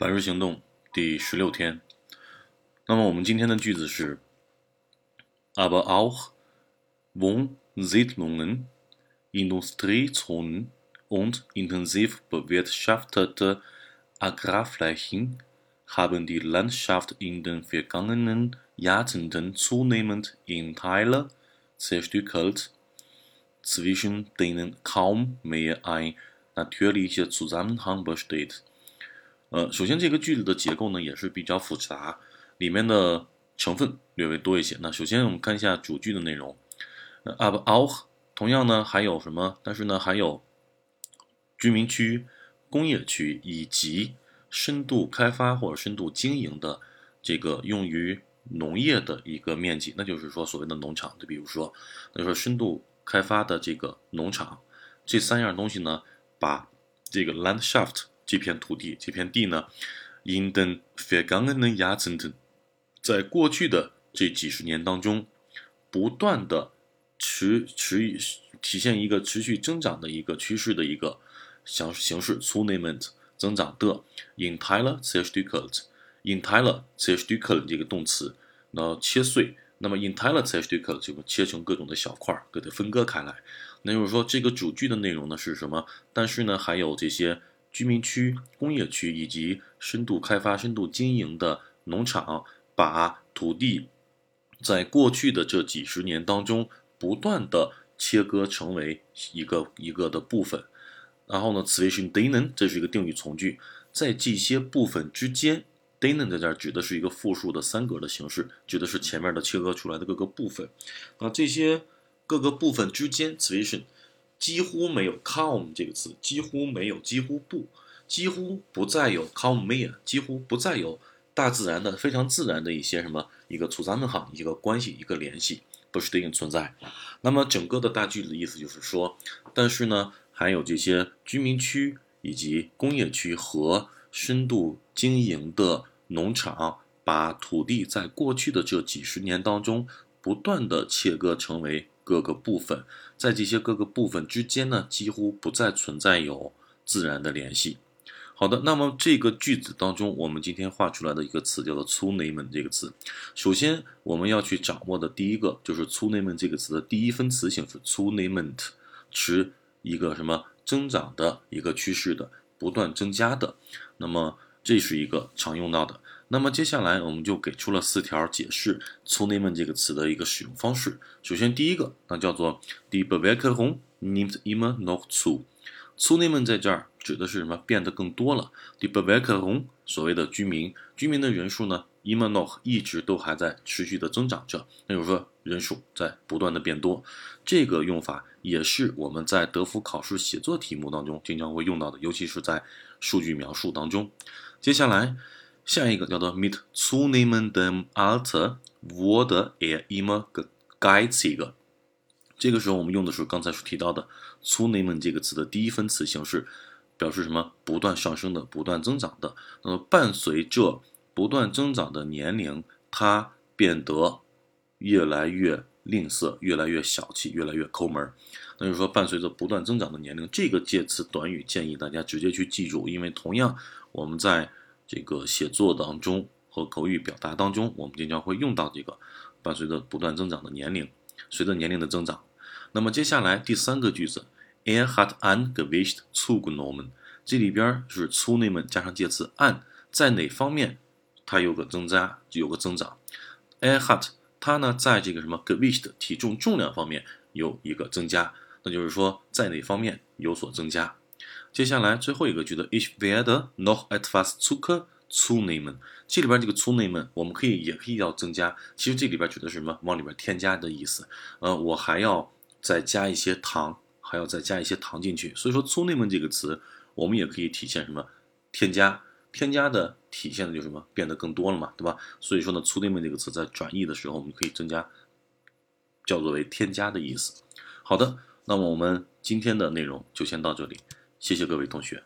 百日行动第十六天。那么我们今天的句子是：Aber auch Wohnsiedlungen, Industriezonen und intensiv bewirtschaftete Agrarflächen haben die Landschaft in den vergangenen Jahrzehnten zunehmend in Teile zerstückelt, zwischen denen kaum mehr ein natürlicher Zusammenhang besteht。 呃，首先这个句子的结构呢也是比较复杂，里面的成分略微多一些。那首先我们看一下主句的内容，呃，ab auch，同样呢还有什么？但是呢还有居民区、工业区以及深度开发或者深度经营的这个用于农业的一个面积，那就是说所谓的农场。就比如说，那就说深度开发的这个农场，这三样东西呢，把这个 landshaft。这片土地，这片地呢，in den vergangenen Jahrzenten，在过去的这几十年当中，不断的持持体现一个持续增长的一个趋势的一个形形式，zunehmend 增长的，in Teile zerstückelt，in Teile zerstückelt 这个动词，那切碎，那么 in Teile zerstückelt 就切成各种的小块，给它分割开来。那就是说，这个主句的内容呢是什么？但是呢，还有这些。居民区、工业区以及深度开发、深度经营的农场，把土地在过去的这几十年当中不断的切割成为一个一个的部分。然后呢，zwischen denen 这是一个定语从句，在这些部分之间，denen 在这儿指的是一个复数的三格的形式，指的是前面的切割出来的各个部分。那这些各个部分之间，zwischen。几乎没有 “com” 这个词，几乎没有，几乎不，几乎不再有 “com me，几乎不再有大自然的非常自然的一些什么一个储藏的行一个关系一个联系不是对应存在。那么整个的大句子的意思就是说，但是呢，还有这些居民区以及工业区和深度经营的农场，把土地在过去的这几十年当中不断的切割成为。各个部分，在这些各个部分之间呢，几乎不再存在有自然的联系。好的，那么这个句子当中，我们今天画出来的一个词叫做 “zunehmen” 这个词。首先，我们要去掌握的第一个就是 “zunehmen” 这个词的第一分词形式 “zunehmend”，持一个什么增长的一个趋势的，不断增加的。那么这是一个常用到的。那么接下来我们就给出了四条解释 “zunehmen” 这个词的一个使用方式。首先，第一个那叫做 “die Bevölkerung nimmt immer noch zu”。粗内们在这儿指的是什么？变得更多了。die Bewegung 所谓的居民，居民的人数呢，immer noch 一直都还在持续的增长着。那就是说，人数在不断的变多。这个用法也是我们在德福考试写作题目当中经常会用到的，尤其是在数据描述当中。接下来。下一个叫做 mit zunehmendem Alter wurde er immer geiziger。这个时候我们用的是刚才所提到的 zunehmend 这个词的第一分词形式，表示什么？不断上升的，不断增长的。那么伴随着不断增长的年龄，他变得越来越吝啬，越来越小气，越来越抠门。那就是说，伴随着不断增长的年龄，这个介词短语建议大家直接去记住，因为同样我们在这个写作当中和口语表达当中，我们经常会用到这个伴随着不断增长的年龄，随着年龄的增长。那么接下来第三个句子，Er hat an Gewicht zugenommen，这里边是 zunehmen 加上介词 an，在哪方面它有个增加，有个增长？Er hat 它呢，在这个什么 Gewicht 体重重量方面有一个增加，那就是说在哪方面有所增加？接下来最后一个句子，Ich werde noch etwas Zucker zunehmen。这里边这个 zunehmen，我们可以也可以要增加。其实这里边指的是什么？往里边添加的意思。呃，我还要再加一些糖，还要再加一些糖进去。所以说 zunehmen 这个词，我们也可以体现什么？添加，添加的体现的就是什么？变得更多了嘛，对吧？所以说呢，zunehmen 这个词在转译的时候，我们可以增加，叫做为添加的意思。好的，那么我们今天的内容就先到这里。谢谢各位同学。